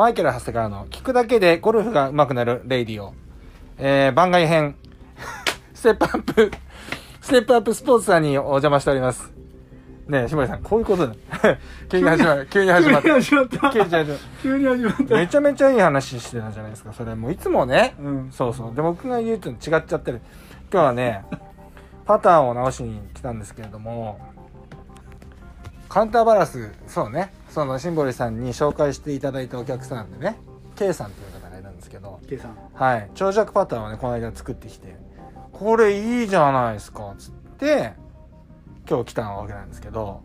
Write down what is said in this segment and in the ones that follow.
マイケル・ハセからの聞くだけでゴルフが上手くなる radio、えー、番外編、ステップアップ、ステップアップスポーツさんにお邪魔しております。ねえ、下井さん、こういうことだ。急に始まる、急に始まった。急に始まった急に始まっ急に始まったた。めちゃめちゃいい話してたじゃないですか、それ。もういつもね、うんそうそう。で、僕が言うと違っちゃってる。今日はね、パターを直しに来たんですけれども、カウンターバランス、そうね、そのシンボリさんに紹介していただいたお客さんでね、K さんという方がいるんですけど、K さんはい、長尺パターンをね、この間作ってきて、これいいじゃないですか、つって、今日来たわけなんですけど、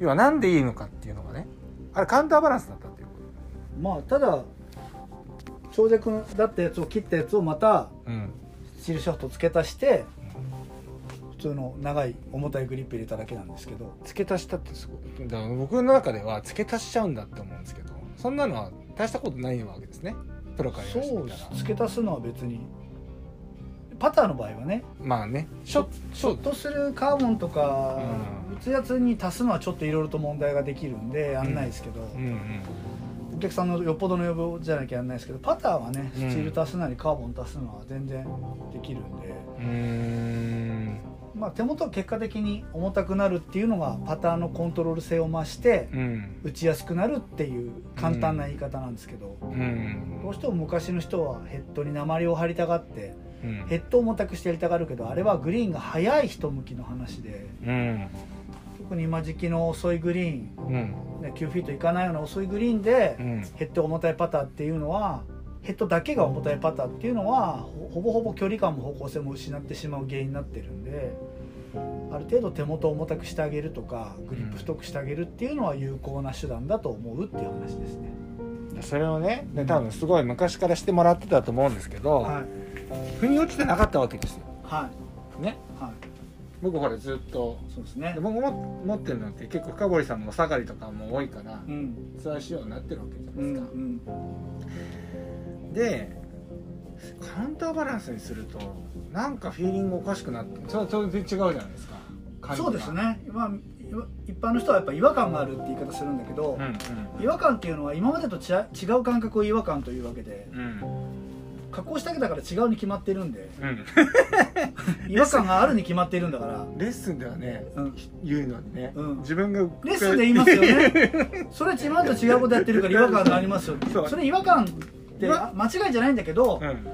要はなんでいいのかっていうのがね、あれカウンターバランスだったっていう。まあただ長尺だったやつを切ったやつをまたうん。スチールシャフト付け足して普通の長い重たいグリップ入れただけなんですけど。付け足したってすごい。だから僕の中では付け足しちゃうんだって思うんですけどそんなのは大したことないわけですね。プロからそう付け足すのは別に。パターの場合はね。まあね。ショットするカーボンとかうん。打つやつに足すのはちょっといろいろと問題ができるんでやんないですけど、うんうんお客さんのよっぽどの要望じゃなきゃやんないですけどパターはねうん。スチール足すなりカーボン足すのは全然できるんで、うーんまあ、手元は結果的に重たくなるっていうのがパターのコントロール性を増してうん。打ちやすくなるっていう簡単な言い方なんですけど、うん。どうしても昔の人はヘッドに鉛を張りたがってうん。ヘッドを重たくしてやりたがるけどあれはグリーンが速い人向きの話でうん。特に今時期の遅いグリーン、うん。ね、9フィートいかないような遅いグリーンでうん。ヘッド重たいパターっていうのはヘッドだけが重たいパターっていうのはほほぼほぼ距離感も方向性も失ってしまう原因になってるんである程度手元を重たくしてあげるとかグリップ太くしてあげるっていうのは有効な手段だと思うっていう話ですね。それをねで多分すごい昔からしてもらってたと思うんですけど、はい。腑に落ちてなかったわけですよ。はい。ね。はい。僕ほらずっとそうですね。で。僕も持ってるのって結構深堀さんのお下がりとかも多いからうん。ツアー仕様になってるわけじゃうんないですか、うんでカウンターバランスにするとなんかフィーリングおかしくなってそれは当然違うじゃないですか。そうですね、まあ、一般の人はやっぱ違和感があるって言い方するんだけど、うん違和感っていうのは今までと違う感覚を違和感というわけでうん。うん加工したわけだから違うに決まってるんでうん。違和感があるに決まっているんだから。レッスンではね、うん。言うのにね、うん。自分がレッスンで言いますよね。それ今までと違うことやってるから違和感がありますよ それ違和感って間違いじゃないんだけど、うん。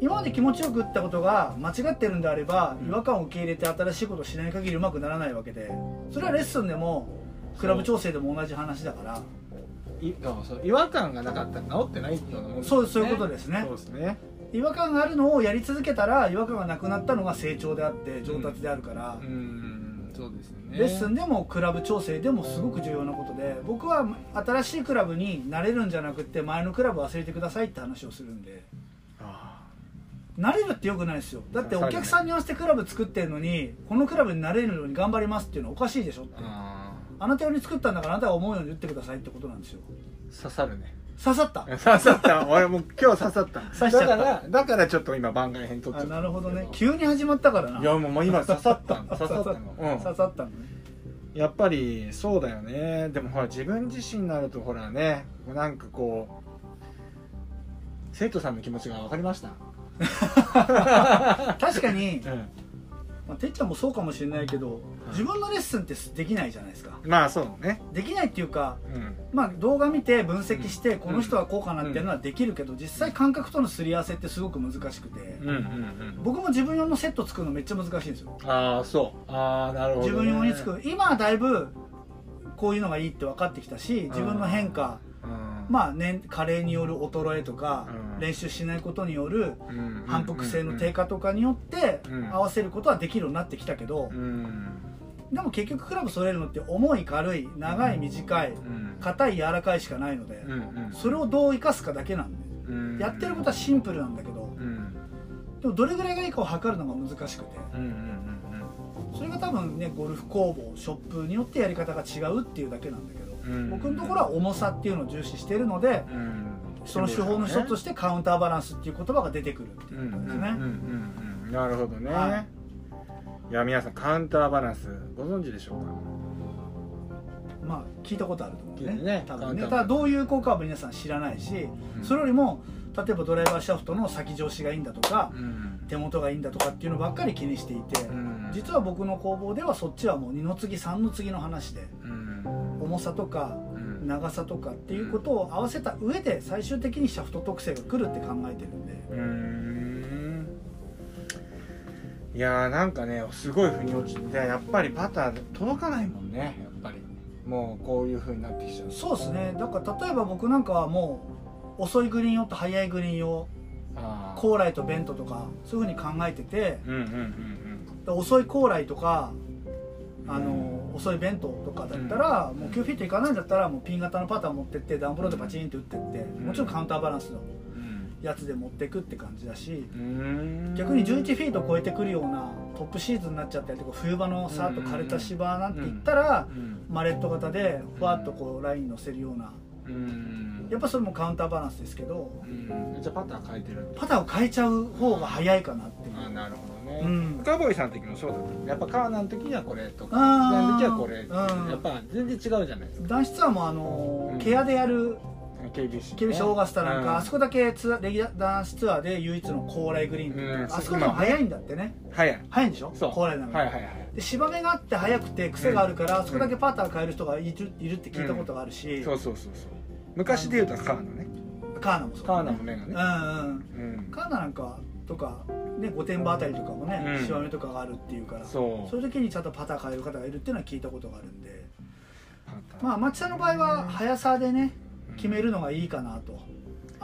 今まで気持ちよく打ったことが間違ってるんであれば、うん。違和感を受け入れて新しいことをしない限りうまくならないわけでそれはレッスンでもクラブ調整でも同じ話だから。いそう違和感がなかったら治ってないようなもんですそうそういうことですね。そうですね。違和感があるのをやり続けたら違和感がなくなったのが成長であって上達であるから、うんですよね。レッスンでもクラブ調整でもすごく重要なことで僕は新しいクラブになれるんじゃなくて前のクラブ忘れてくださいって話をするんで。あなれるってよくないですよ。だってお客さんに合わせてクラブ作ってるのにこのクラブになれるように頑張りますっていうのはおかしいでしょって。ああ。なた用に作ったんだからあなたが思うように打ってくださいってことなんですよ。ー刺さるね刺さった。刺さった。俺もう今日刺さった。刺しちゃった。だからだからちょっと今番外編撮っちゃあった。なるほどね。急に始まったからな。いやもうもう今刺さったの。刺さった。の、うん、刺さったのね。やっぱりそうだよね。でもほら自分自身になるとほらねなんかこう生徒さんの気持ちが分かりました。確かに、うんまあ、てっちゃんもそうかもしれないけど自分のレッスンってできないじゃないですか。まあそうね。できないっていうかうん。まあ動画見て分析してこの人はこうかなっていうのはできるけど実際感覚とのすり合わせってすごく難しくて。うんうんうん。僕も自分用のセット作るのめっちゃ難しいんですよ。ああそう。ああなるほど、ね、自分用に作る。今はだいぶこういうのがいいって分かってきたし自分の変化うんまあ年加齢による衰えとかうん。練習しないことによるうん。反復性の低下とかによってうん。合わせることはできるようになってきたけどうん。でも結局クラブ揃えるのって重い軽い長い短いうん。硬い柔らかいしかないのでそれをどう生かすかだけなんでうん。やってることはシンプルなんだけどうん。でもどれぐらいがいいかを測るのが難しくてそれが多分ねゴルフ工房ショップによってやり方が違うっていうだけなんだけどうん僕のところは重さっていうのを重視しているのでその手法の一つとしてカウンターバランスっていう言葉が出てくるっていうことですね。なるほどね、、はい。や皆さんカウンターバランスご存知でしょうか？まあ聞いたことあると思うんで聞いてね多分ね。ただどういう効果は皆さん知らないし、うん。それよりも例えばドライバーシャフトの先上司がいいんだとかうん。手元がいいんだとかっていうのばっかり気にしていて、うん。実は僕の工房ではそっちはもう2の次3の次の話でうん重さとかうん。長さとかっていうことを合わせた上で最終的にシャフト特性が来るって考えてるんで。うーん。いやーなんかねすごい腑に落ちてやっぱりパター届かないもんねやっぱり。もうこういう風になってきちゃうそうですね。だから例えば僕なんかはもう遅いグリーン用と速いグリーン用高麗とベントとかそういうふうに考えててうんうんうん遅い高麗とかあの遅いベントとかだったら、もう9フィットいかないんだったらもうピン型のパターン持ってってダウンブローでパチンって打ってって、ん。もちろんカウンターバランスのうんやつで持っていくって感じだし、逆に11フィート超えてくるようなトップシーズンになっちゃったりとか冬場のさーっと枯れた芝なんて言ったら、うん。マレット型でふわっとこうライン乗せるようなうんやっぱそれもカウンターバランスですけどうん。じゃあパター変えてるパターを変えちゃう方が早いかなっていう。あーなるほどね、うん。カーボーイさんの時もそうだった。やっぱカーナの時にはこれとかあの時はこれうん。やっぱ全然違うじゃないですか。男子ツアーもあのーうん。ケアでやる KBC オーガスタなんか、うん。あそこだけツアーレギュラー男子ツアーで唯一の高麗グリーンっていう。んあそこでも早いんだってね。早い。早いんでしょ？そう。高麗なのに、はいはいはいで芝目があって速くて癖があるから、うん。あそこだけパター変える人がいるいるって聞いたことがあるし、そうそうそうそう昔で言うとカーナね。カーナもそう。カーナの目がね。うんうん。うん。カーナなんかとかね御殿場あたりとかもね、うん。芝目とかがあるっていうからそう。そういう時にちゃんとパター変える方がいるっていうのは聞いたことがあるんで。まあ町田の場合は速さでね決めるのがいいかなと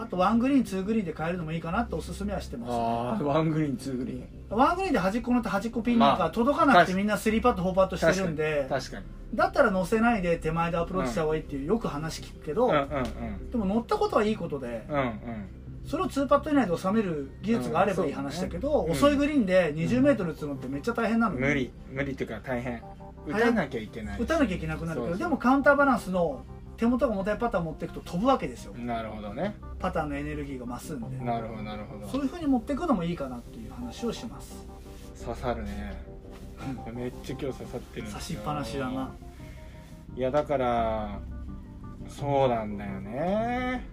あとワングリーンツーグリーンで変えるのもいいかなっておすすめはしてます、ああワングリーンツーグリーン。ワングリーンで端っこのと端っこピンなんかまあ届かなくてみんな3パット4パットしてるんで確かにだったら乗せないで手前でアプローチした方がいいっていうよく話聞くけど、うんうんうん。でも乗ったことはいいことでうんうん。それを2パット以内で収める技術があればいい話だけど、うん。ね遅いグリーンで 20m 打つのってめっちゃ大変なの無理。無理っていうか大変。打たなきゃいけない打たなきゃいけなくなるけどでもカウンターバランスの手元が重たいパターン持っていくと飛ぶわけですよ。なるほどね。パターンのエネルギーが増すんで。なるほどなるほど。そういうふうに持っていくのもいいかなっていう話をします。刺さるね。めっちゃ今日刺さってる刺しっぱなしだな。いやだからそうなんだよね。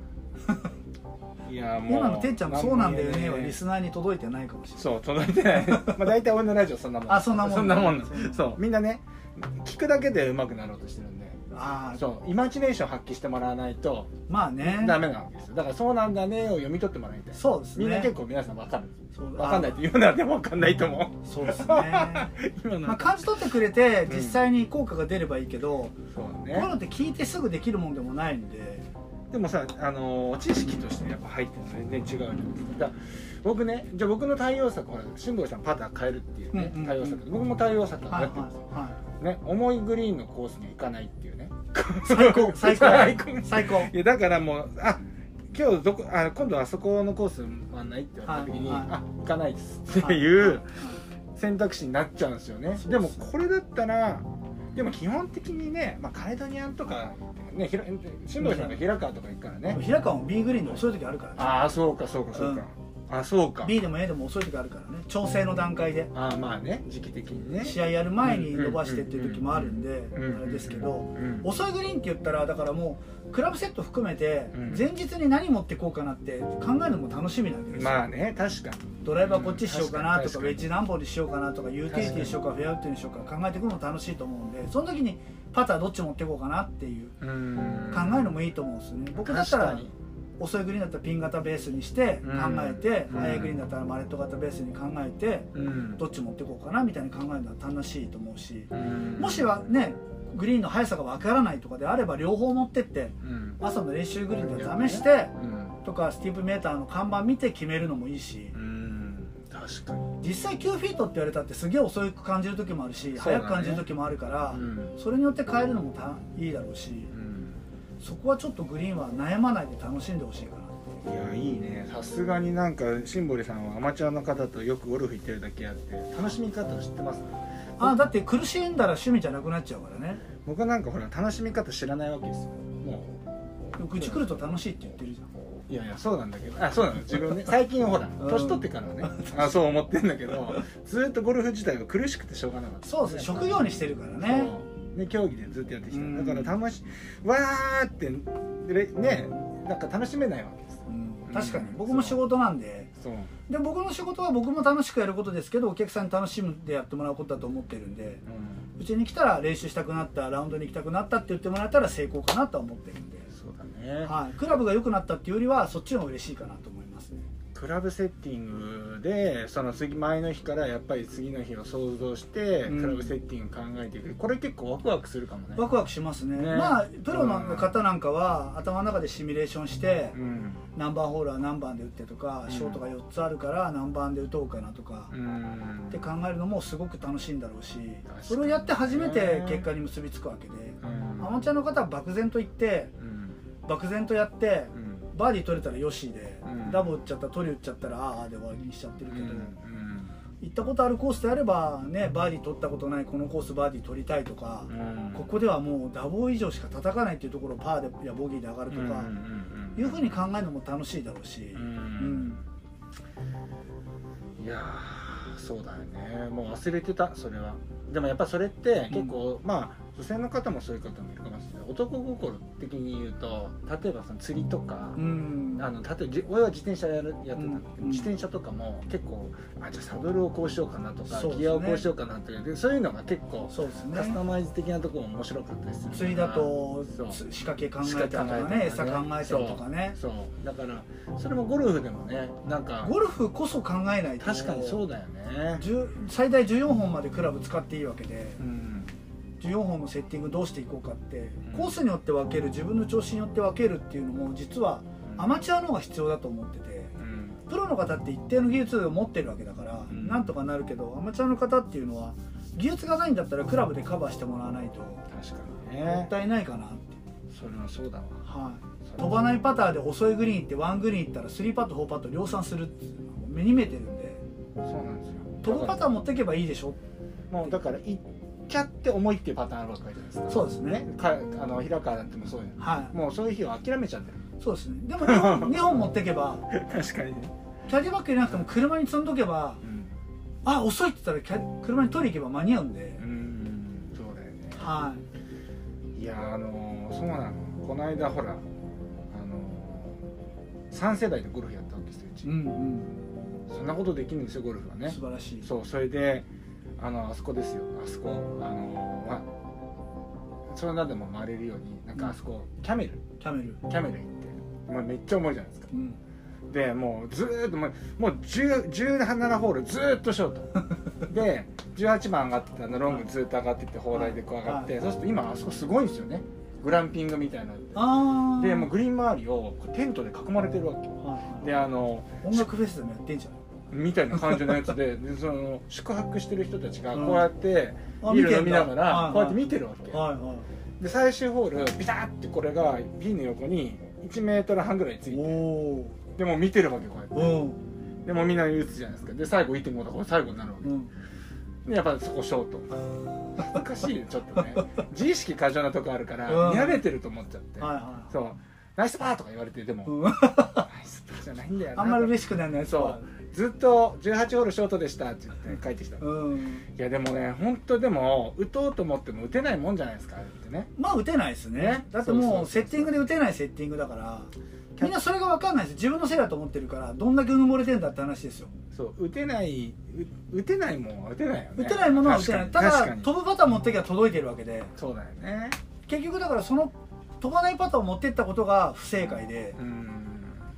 いやもう今のてっちゃんもそうなんだよね。はリスナーに届いてないかもしれないそう届いてない。まあ大体俺のラジオそんなもん。あそんなもんそんなもん。なそう。みんなね聞くだけで上手くなろうとしてるんでああそう。イマジネーション発揮してもらわないとまあね。ダメなわけですよ。だからそうなんだねを読み取ってもらいたい。そうですね。みんな結構皆さん分かる分かんないって言うのはでも分かんないと思う。そうですね。今のまあ感じ取ってくれてうん。実際に効果が出ればいいけど、そうこういうのねって聞いてすぐできるもんでもないんで。でもさあのー知識としてやっぱ入ってるの全然違うじゃないですか。だから僕ねじゃあ僕の対応策ほら辛坊さんパター変えるっていうね、うんうんうん対応策。僕も対応策をはいはいやってるんですよ、はね重いグリーンのコースに行かないっていうね。い最高。最高。最高。最高。いやだからもうあ今日どこあ今度あそこのコース回んないって言われた時に、はい。はいあ行かないです。っていう選択肢になっちゃうんですよね。そうでもこれだったらでも基本的にね、まあ、カレドニアンとかねひら新藤さんが平川とか行くからね、平川も B グリーンで遅い時あるからね。ああそうかそうかそうか、あそうか。B でも A でも遅い時あるからね。調整の段階で。ああまあね時期的にね。試合やる前に伸ばしてっていう時もあるんでうんあれですけどうん遅いグリーンって言ったらだからもうクラブセット含めてうん前日に何持ってこうかなって考えるのも楽しみなわけですよまあね確かにドライバーこっちしようかなとかウェッジ何本にしようかなとかユーティリティにしようかフェアウッドにしようか考えていくのも楽しいと思うんでその時にパターどっち持っていこうかなっていううん考えるのもいいと思うんですよね僕だったら遅いグリーンだったらピン型ベースにして考えて、うん。速いグリーンだったらマレット型ベースに考えてうん。どっち持っていこうかなみたいに考えるのは楽しいと思うしうん。もしはねグリーンの速さがわからないとかであれば両方持ってってうん。朝の練習グリーンで試してうん。とかスティーブメーターの看板見て決めるのもいいしうん。確かに。実際9フィートって言われたってすげえ遅く感じる時もあるし、ね。速く感じる時もあるから、うん。それによって変えるのもたいいだろうし。うんそこはちょっとグリーンは悩まないで楽しんでほしいかないやいいね。さすがになんかシンボリさんはアマチュアの方とよくゴルフ行ってるだけあって楽しみ方を知ってます？あだって苦しんだら趣味じゃなくなっちゃうからね。僕はなんかほら楽しみ方知らないわけですよ。もう。ち来ると楽しいって言ってるじゃん。ういやいやそうなんだけど。あそうなの？自分ね。最近はほらうん。年取ってからはね。あそう思ってんだけどずっとゴルフ自体が苦しくてしょうがなかった。そうですね。職業にしてるからねね、競技でずっとやってきた、うん。だから楽しわーってれねなんか楽しめないわけですうん。確かに。僕も仕事なんで。で僕の仕事は僕も楽しくやることですけどお客さんに楽しんでやってもらうことだと思ってるんで。うちに来たら練習したくなったラウンドに行きたくなったって言ってもらえたら成功かなとは思ってるんで、そうだね、はい、クラブが良くなったっていうよりはそっちの方が嬉しいかなと思クラブセッティングでその次前の日からやっぱり次の日を想像して、うん。クラブセッティング考えていく。これ結構ワクワクするかもね。ワクワクしますね。ね。まあプロの方なんかは頭の中でシミュレーションしてうん。何番ホールは何番で打ってとかうん。ショートが4つあるから何番で打とうかなとかうん。って考えるのもすごく楽しいんだろうしそれをやって初めて結果に結びつくわけでうん。アマチュアの方は漠然と言ってうん。漠然とやってうんバーディー取れたらよしでうん。ダボ打っちゃった取り打っちゃったらああで終わりにしちゃってるけどうん行ったことあるコースであればねバーディー取ったことないこのコースバーディー取りたいとかうん。ここではもうダボ以上しか叩かないっていうところをパーでやボギーで上がるとかうんうんうんいうふうに考えるのも楽しいだろうし。ううん。んいやーそうだよね。もう忘れてたそれは。でもやっぱそれって結構、まあ女性の方もそういう方もいるかもしれない。男心的に言うと例えばその釣りとか、うん。あの例えばじ俺は自転車やるやってたんだけど、うん。自転車とかも結構あじゃあサドルをこうしようかなとか、ね。ギアをこうしようかなとかでそういうのが結構そうですカスタねマイズ的なところも面白かったりする釣りだと仕掛け考えたりとかね餌考えたりとかね。そう。だからそれもゴルフでもねなんかゴルフこそ考えないと。確かにそうだよね。10最大14本までクラブ使っていいわけで。うん14本のセッティングどうしていこうかってうん。コースによって分ける自分の調子によって分けるっていうのも実はアマチュアの方が必要だと思っててうん。プロの方って一定の技術を持ってるわけだからうん。なんとかなるけどアマチュアの方っていうのは技術がないんだったらクラブでカバーしてもらわないと確かにもねったいないかなって、それはそうだわ。はい、飛ばないパターで遅いグリーン行ってワングリーン行ったら3パット4パット量産するっていうのは目に見えてるんでそうなんですよ。飛ぶパターン持っていけばいいでしょ。もうだから行っちゃって重いっていうパターンあるわけじゃないですか。そうですね。かあの平川だってもそうよはい。もうそういう日は諦めちゃってる。そうですね。でも2本 ,2 本持っていけば確かにね。キャディバッグなくても車に積んどけばうん。あ遅いって言ったら車に取り行けば間に合うんで、うん。そうだよね。はい。やあのそうなの。この間ほらあの3世代でゴルフやったわけですようち、い、うん。そんなことできるんですよゴルフはうん、ね。素晴らしい。そうそれであのあそこですよ。あそこあのまあそんなでも回れるようになんかあそこキャメル。キャメル、キャメル行って、まあ、めっちゃ重いじゃないですか。うん、でもうずーっともうもう10 17ホールずーっとショート。で18番上がってたのロングずーっと上がってって砲台でこう上がって、はい。そうすると今あそこすごいんですよね。グランピングみたいなのああでもうグリーン周りをテントで囲まれてるわけ。はい。であの音楽フェスでもやってんじゃんみたいな感じのやつで でその宿泊してる人たちがうん。こうやってあビール飲みながらこうやって見てるわけ。はいはい。で最終ホールビタッてこれがピンの横に1メートル半ぐらいついおておでもう見てるわけこうやって。うん。でもうみんな打つじゃないですか。で最後1.5とか最後になるわけ。うん。でやっぱそこショート。恥ずかしいよちょっとね。自意識過剰なとこあるからうん。見られてると思っちゃって、はいはそう。ナイスパーとか言われてでも、ナイスパーじゃないんだよな。あんまり嬉しくないのやつそうずっと18ホールショートでしたって言って帰ってきた、いうん。やでもね本当でも打とうと思っても打てないもんじゃないですかあれってね。まあ打てないですね。ね。だってもうセッティングで打てないセッティングだからみんなそれが分かんないです自分のせいだと思ってるからどんだけうぬぼれてんだって話ですよ。そう打てないう打てないもんは打てないよね。打てないものは打てない。ただ飛ぶパターン持ってきゃ届いてるわけで。そうだよね。結局だからその飛ばないパターンを持ってったことが不正解で。うん。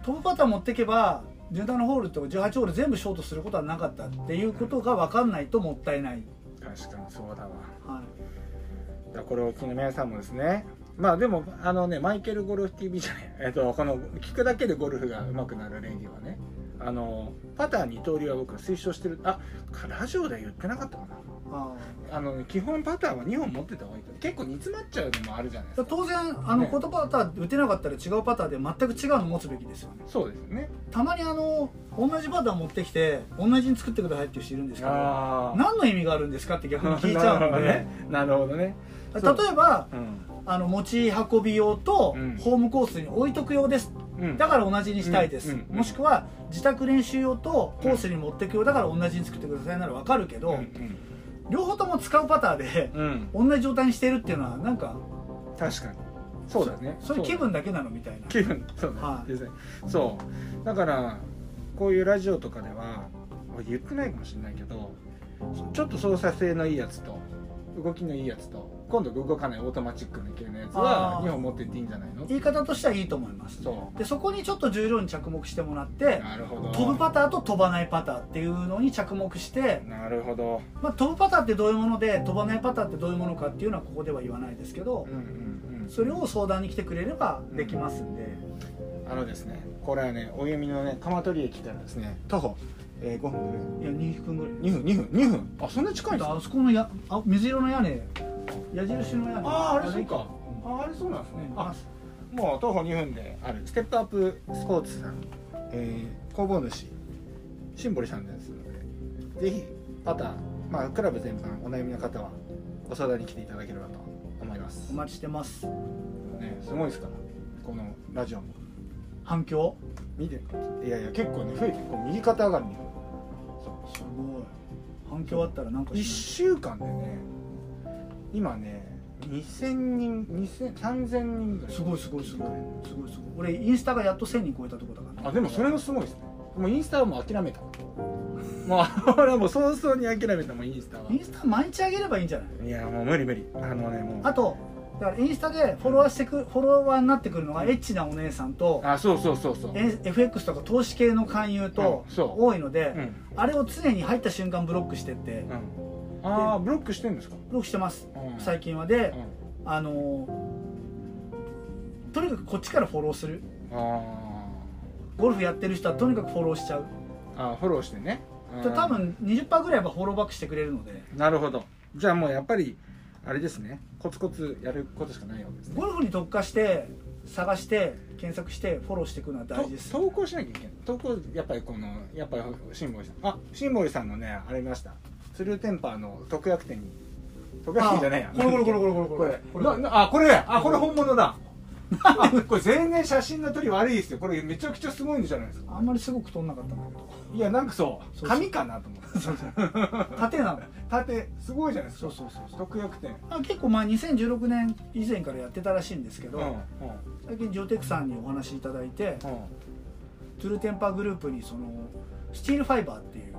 飛ぶパターン持ってけば17ホールとか18ホール全部ショートすることはなかったっていうことが分かんないともったいない、確かにそうだわ。はい、これをお聞きの皆さんもですねまあでもあのねマイケルゴルフ TV じゃないえっとこの聞くだけでゴルフが上手くなるレディはねあのパター二刀流は僕は推奨してる。あラジオで言ってなかったかなああの基本パターは2本持ってた方がいいと結構煮詰まっちゃうのもあるじゃないですか。ー当然あのね。言葉パターン打てなかったら違うパターンで全く違うの持つべきですよね。そうですね。たまにあの同じパターン持ってきて同じに作ってくださいっていう人いるんですけどあ何の意味があるんですかって逆に聞いちゃうので なるほどね。例えばうん。あの持ち運び用とうん。ホームコースに置いとく用です。うん。だから同じにしたいです、うん。うん。もしくは自宅練習用とコースに持ってく用だから同じに作ってくださいなら分かるけど、うん。うん両方とも使うパターでうん。同じ状態にしてるっていうのはなんか確かに。そうだね。それ気分だけなのみたいな。気分。そうね、はい。そう。だからこういうラジオとかでは俺言ってないかもしれないけどちょっと操作性のいいやつと動きのいいやつと今度動かないオートマチックな系のやつはあー。2本持ってっていいんじゃないの？言い方としてはいいと思いますそでそこにちょっと重量に着目してもらってうなるほど。飛ぶパターと飛ばないパターっていうのに着目して、なるほど。まあ、飛ぶパターってどういうもので飛ばないパターってどういうものかっていうのはここでは言わないですけどうんうんうん。それを相談に来てくれればできますんで、あのですねこれはねお弓のね鎌取駅からですね。徒歩、えー、5分ぐらい。いや2分ぐらい2分2分2分。あそんな近いんですか？あそこのやあ水色の屋根矢印の屋根あああれそうか。うん。ああれそうなんですね。あ。あもう徒歩2分である。ステップアップスポーツさん、えー、工房主シンボリさんですのでぜひパターまあクラブ全般お悩みの方はご相談に来ていただければと思います。お待ちしてます。ねすごいですからこのラジオも。反響？見ていやいや結構ね増えてこう右肩上がりに。そすごい。反響あったらなんかう1し週間でね今ね2000人2000 3000人ぐらい。すごいすごいすごい。すごいすごい。俺インスタがやっと1000人超えたとこだから。ねあでもそれもすごいですね。もうインスタはもう諦めた。もう俺はもう早々に諦めたもうインスタは。インスタ毎日上げればいいんじゃない？いやもう無理無理。あのねもう。あとだからインスタでフォロワーしてくフォロワーになってくるのがエッチなお姉さんとあそうそうそうそう、え FX とか投資系の勧誘とうんそう。多いので、うん。あれを常に入った瞬間ブロックしてってうん、ああブロックしてんですか、ブロックしてます。うん。最近はでう、ん。あのーとにかくこっちからフォローする。あゴルフやってる人はとにかくフォローしちゃう。ーあーフォローしてね。うん。で多分20%ぐらいはフォローバックしてくれるので。なるほど。じゃあもうやっぱりあれですね。コツコツやることしかないわけですね。ゴルフに特化して探して検索してフォローしていくのは大事です。と投稿しなきゃいけない。投稿やっぱりこのやっぱりシンボリさん。あシンボリさんのねあれ見ましたスルーテンパーの特約店に特約店じゃないや。あこれこれこれこれこれこれ。これ。ななあこれ。あこれ本物だ。あこれ全然写真の撮り悪いですよ。これめちゃくちゃすごいんじゃないですかあんまりすごく撮んなかったんだけどいやなんかそう紙かなと思って。そうそう。盾なの。盾すごいじゃないですそかうそうそうそう。特約店。あ結構まあ2016年以前からやってたらしいんですけど、うんうん。最近ジョーテクさんにお話しいただいてうん。トゥルーテンパーグループにそのスチールファイバーっていう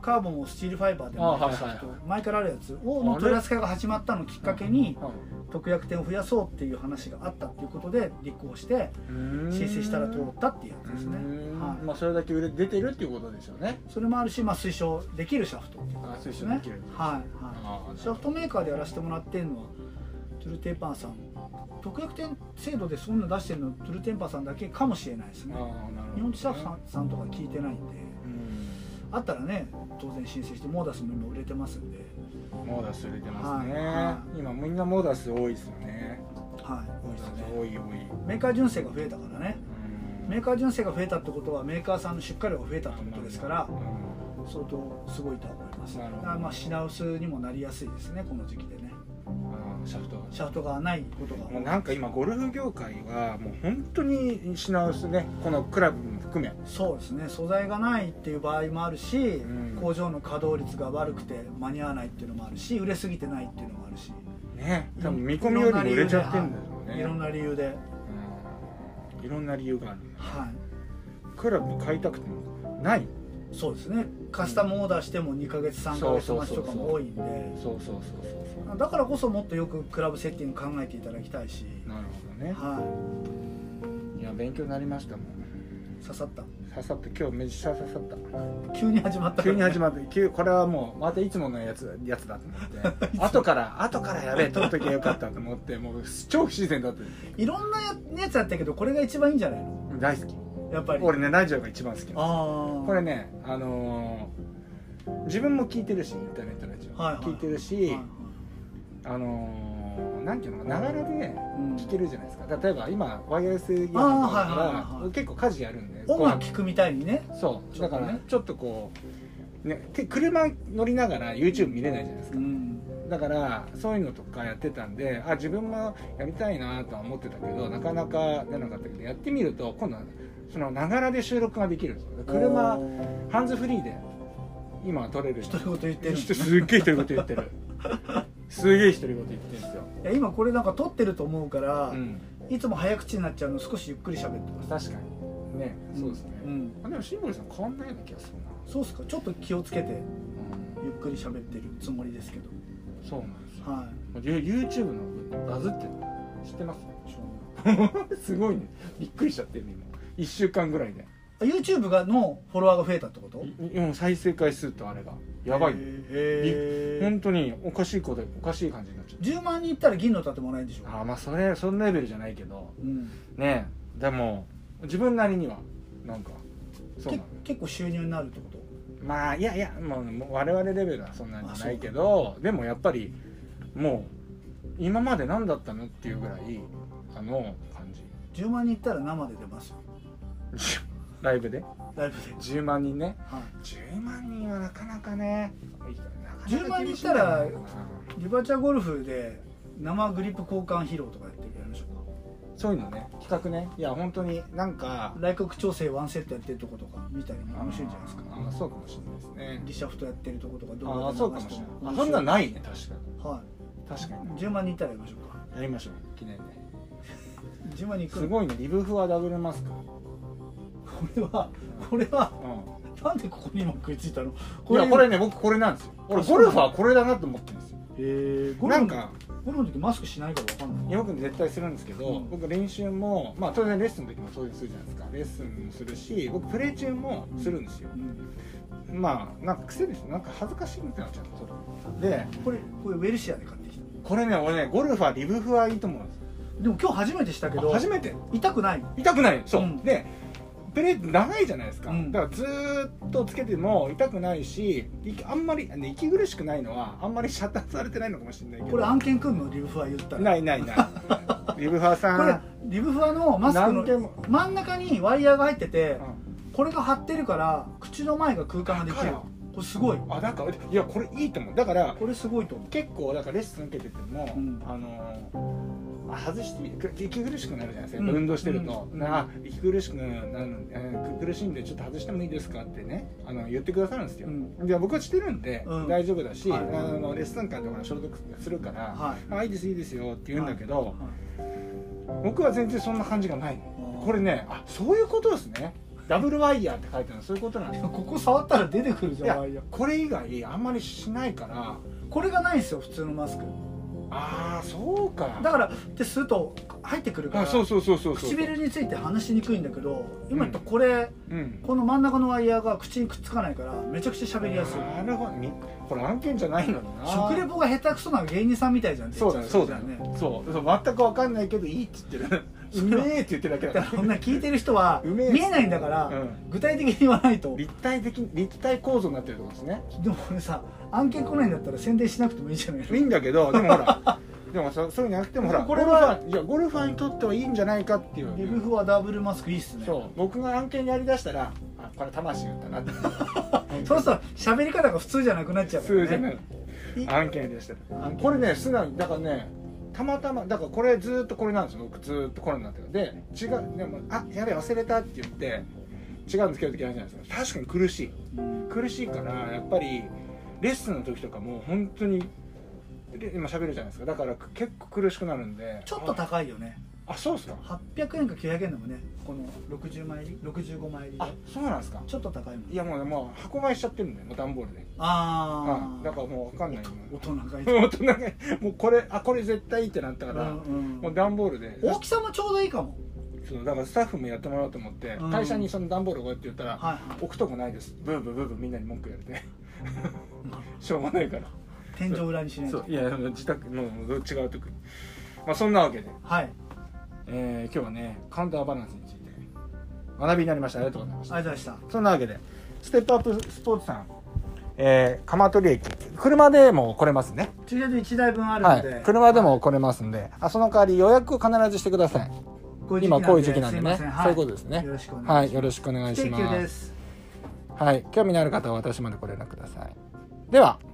カーボンをスチールファイバーで巻いたはいはい。前からあるやつ。をの取り扱いが始まったのをきっかけにう特約店を増やそうっていう話があったっていうことで立候補してん。申請したら通ったっていうやつですね。うん。はい。まあそれだけ売れ出てるっていうことでしょうね。それもあるし、まあ、推奨できるシャフトっていうあ推ですね。はいはい。シャフトメーカーでやらせてもらってるのはトゥルーテンパーさん。特約店制度でそういうの出してるのはトゥルーテンパーさんだけかもしれないですね。日本シャフトさんとか聞いてないんで。うんあったらね当然申請してモーダスも今売れてますんで。モーダス売れてますね、はいは今みんなモーダス多いですよね。はい。多いですね。多い多い。メーカー純正が増えたからね。うん。メーカー純正が増えたってことはメーカーさんの出荷量が増えたってことですからうん。相当すごいとは思います。だからまあ品薄にもなりやすいですねこの時期でね。シャフトが。シャフトがないことがもうなんか今ゴルフ業界はもう本当に品薄ねこのクラブも含め。そうですね。素材がないっていう場合もあるし、ん。工場の稼働率が悪くて間に合わないっていうのもあるし売れすぎてないっていうのもあるし。ね。多分見込みよりも売れちゃってるんだよね。い。ろんな理由で。うん。いろんな理由がある。はい。クラブ買いたくてもない。そうですね。カスタムオーダーしても2ヶ月3ヶ月待ちとかも多いんで。そうそうそうそうだからこそもっとよくクラブセッティング考えていただきたいし、なるほどね。はい。や勉強になりましたもん。い、刺さった。刺さって今日めっちゃ刺さった。急に始まった。急に始ままって急これはもうまたいつものやつやつだと思って。後から後からやべえ撮っときゃよかったと思ってもう超不自然だった。いろんなやつやったけどこれが一番いいんじゃないの？大好き。やっぱり。俺ねラジオが一番好きこれねあのー自分も聞いてるしインターネットラジオ、はいはい。聞いてるし、はいはい。あのーなんていうのながらでうん聞けるじゃないですか。例えば今ワイヤレスイヤホンだかはいらはい結構家事やるんで音楽聴くみたいにね。そう。だからちょっとこうねけ車乗りながら YouTube 見れないじゃないですか。うん。だからそういうのとかやってたんであ自分もやりたいなとは思ってたけどなかなか出なかったけどやってみると今度はそのながらで収録ができるんですよ。車ハンズフリーで今取れる。独り言言ってる。す すっげえ独り言言ってるすげえ独り言言ってるんですよ、いや今これなんか撮ってると思うから、うん、いつも早口になっちゃうの少しゆっくり喋ってます。確かに。ねそうですね、うん。あでもシンボルさん変わんないような気がするな。そうっすか。ちょっと気をつけてゆっくり喋ってるつもりですけど。そうなんですよ。はユ YouTube のバズってるの知ってます？い。すごいね。びっくりしちゃってるね今。1週間ぐらいで。あ YouTube がのフォロワーが増えたってこと？う再生回数とあれがやばい。本当におかしいことおかしい感じになっちゃう。10万人いったら銀の盾もらえるんでしょ。あーまあそれそんなレベルじゃないけど。うん。ねえ。でも自分なりにはなんかそうな結構収入になるってこと？まあいやいやもう我々レベルはそんなんじゃないけどでもやっぱりもう今まで何だったのっていうぐらいあの感じ。10万人いったら生で出ますよ ライブで。ライブで、10万人ね。はい。10万人はなかなかね。10万人いったらリバーチャーゴルフで生グリップ交換披露とかやってやりましょうか。そういうのね。企画ね。いや本当になんか来国調整ワンセットやってるとことか見たりね面白いんじゃないですか。あーそうかもしれないですね。リシャフトやってるとことかああそうかもしれない。そんなんないね確かはに確かに。い10万人いったらやりましょうか。やりましょう。記念で。10万人いくすごいね。リブフはダブルマスクこれはこれはうなんでここに今食いついたの？んいやこれね僕これなんですよ。俺ゴルフはこれだなと思ってるんですよ。えー、なんかゴルフの時マスクしないから分かんない。いや僕絶対するんですけど、うん。僕練習もまあ当然レッスンの時もそういうするじゃないですか。レッスンもするし僕プレー中もするんですよ。うん。まあなんか癖です。なんか恥ずかしいみたいになっちゃうそれでこれこれウェルシアで買ってきた。これね俺ねゴルファーリブフはいいと思うんですよ。でも今日初めてしたけどあ初めて。痛くない痛くない。そう、うん。でプレ長いじゃないですか、うん。だからずーっとつけても痛くないしいあんまり、ね、息苦しくないのはあんまり遮断されてないのかもしれないけど。これ案件くんの？リブフワ言ったら。ないないない。リブファーさん。これリブフワのマスクの真ん中にワイヤーが入っててうん。これが張ってるから口の前が空間ができる。これすごい。あだからいやこれいいと思う。だからこれすごいと思う。結構だからレッスン受けてても、うん。あのあ外してく息苦しくなるじゃないですか、うん。運動してると、うん。なあ息苦しくなる、えー苦しいんでちょっと外してもいいですかってね。あの言ってくださるんですよ、うん。で僕はしてるんで、うん。大丈夫だし、はい。あのレッスン会とか消毒するから、はい。あいいですいいですよって言うんだけど、はい。僕は全然そんな感じがない。これねあそういうことですね。ダブルワイヤーって書いてあるの。そういうことなんです。よここ触ったら出てくるじゃんワイヤー。これ以外あんまりしないから。これがないんですよ普通のマスクああそうか。だからってすると入ってくるからあそうそうそうそう唇について話しにくいんだけど今言ったこれ、うん。この真ん中のワイヤーが口にくっつかないからめちゃくちゃ喋りやすい。なるほど。みこれ案件じゃないのにな。食レポが下手くそな芸人さんみたいじゃんそうだねそうだねねそう。そう全く分かんないけどいいって言ってるうめえって言ってるだけだから。らこんな聞いてる人は見えないんだから、うん。具体的に言わないと。立体的立体構造になってるってことですね。でもこれさ案件来ないんだったら宣伝しなくてもいいじゃない。いいんだけどでもほら でもそそういうんじゃなくてもほらこれはゴルファーいやゴルファーにとってはいいんじゃないかっていう。リブフはダブルマスクいいっすね。そう。僕が案件やりだしたらあこれ魂打ったなって。そうすると喋り方が普通じゃなくなっちゃうから、ね、普通じゃない。案件でした。これね素直にだからねたまたまだからこれずーっとこれなんですよ僕ずーっとこれになってる。で違うでもあやべえ忘れたって言って違うんつける時あるじゃないですか確かに苦しい。うん苦しいからやっぱりレッスンの時とかも本当にで今喋るじゃないですか。だから結構苦しくなるんで。ちょっと高いよね。あそうですか？800円か900円だもんねこの60枚入り65枚入りあで。そうなんですか。ちょっと高いもんいやもうもう箱買いしちゃってるんでもう段ボールでああはいだからもう分かんない大人がい 大人がもうこれあこれ絶対いいってなったから、うんうん。もう段ボールで。大きさもちょうどいいかも。そうだからスタッフもやってもらおうと思って、うん。会社にその段ボールをこうやって言ったら、はいはい。置くとこないです。ブーブーブーブーみんなに文句言われて。しょうがないから。天井裏にしないと。そういや自宅の違うとこにまあそんなわけで、はい。えー今日はねカウンターバランスについて学びになりました。ありがとうございました。ありがとうございましそんなわけでステップアップスポーツさん、えー、鎌取駅。車でも来れますね。た駐車場1台分あるはい。ので、車でも来れますんで。あその代わり予約を必ずしてください。今こういう時期なんでね。すいそういうことですね。よろしくお願いします。はい。よろしくお願いします。はい。興味のある方は私までご連絡ください。では「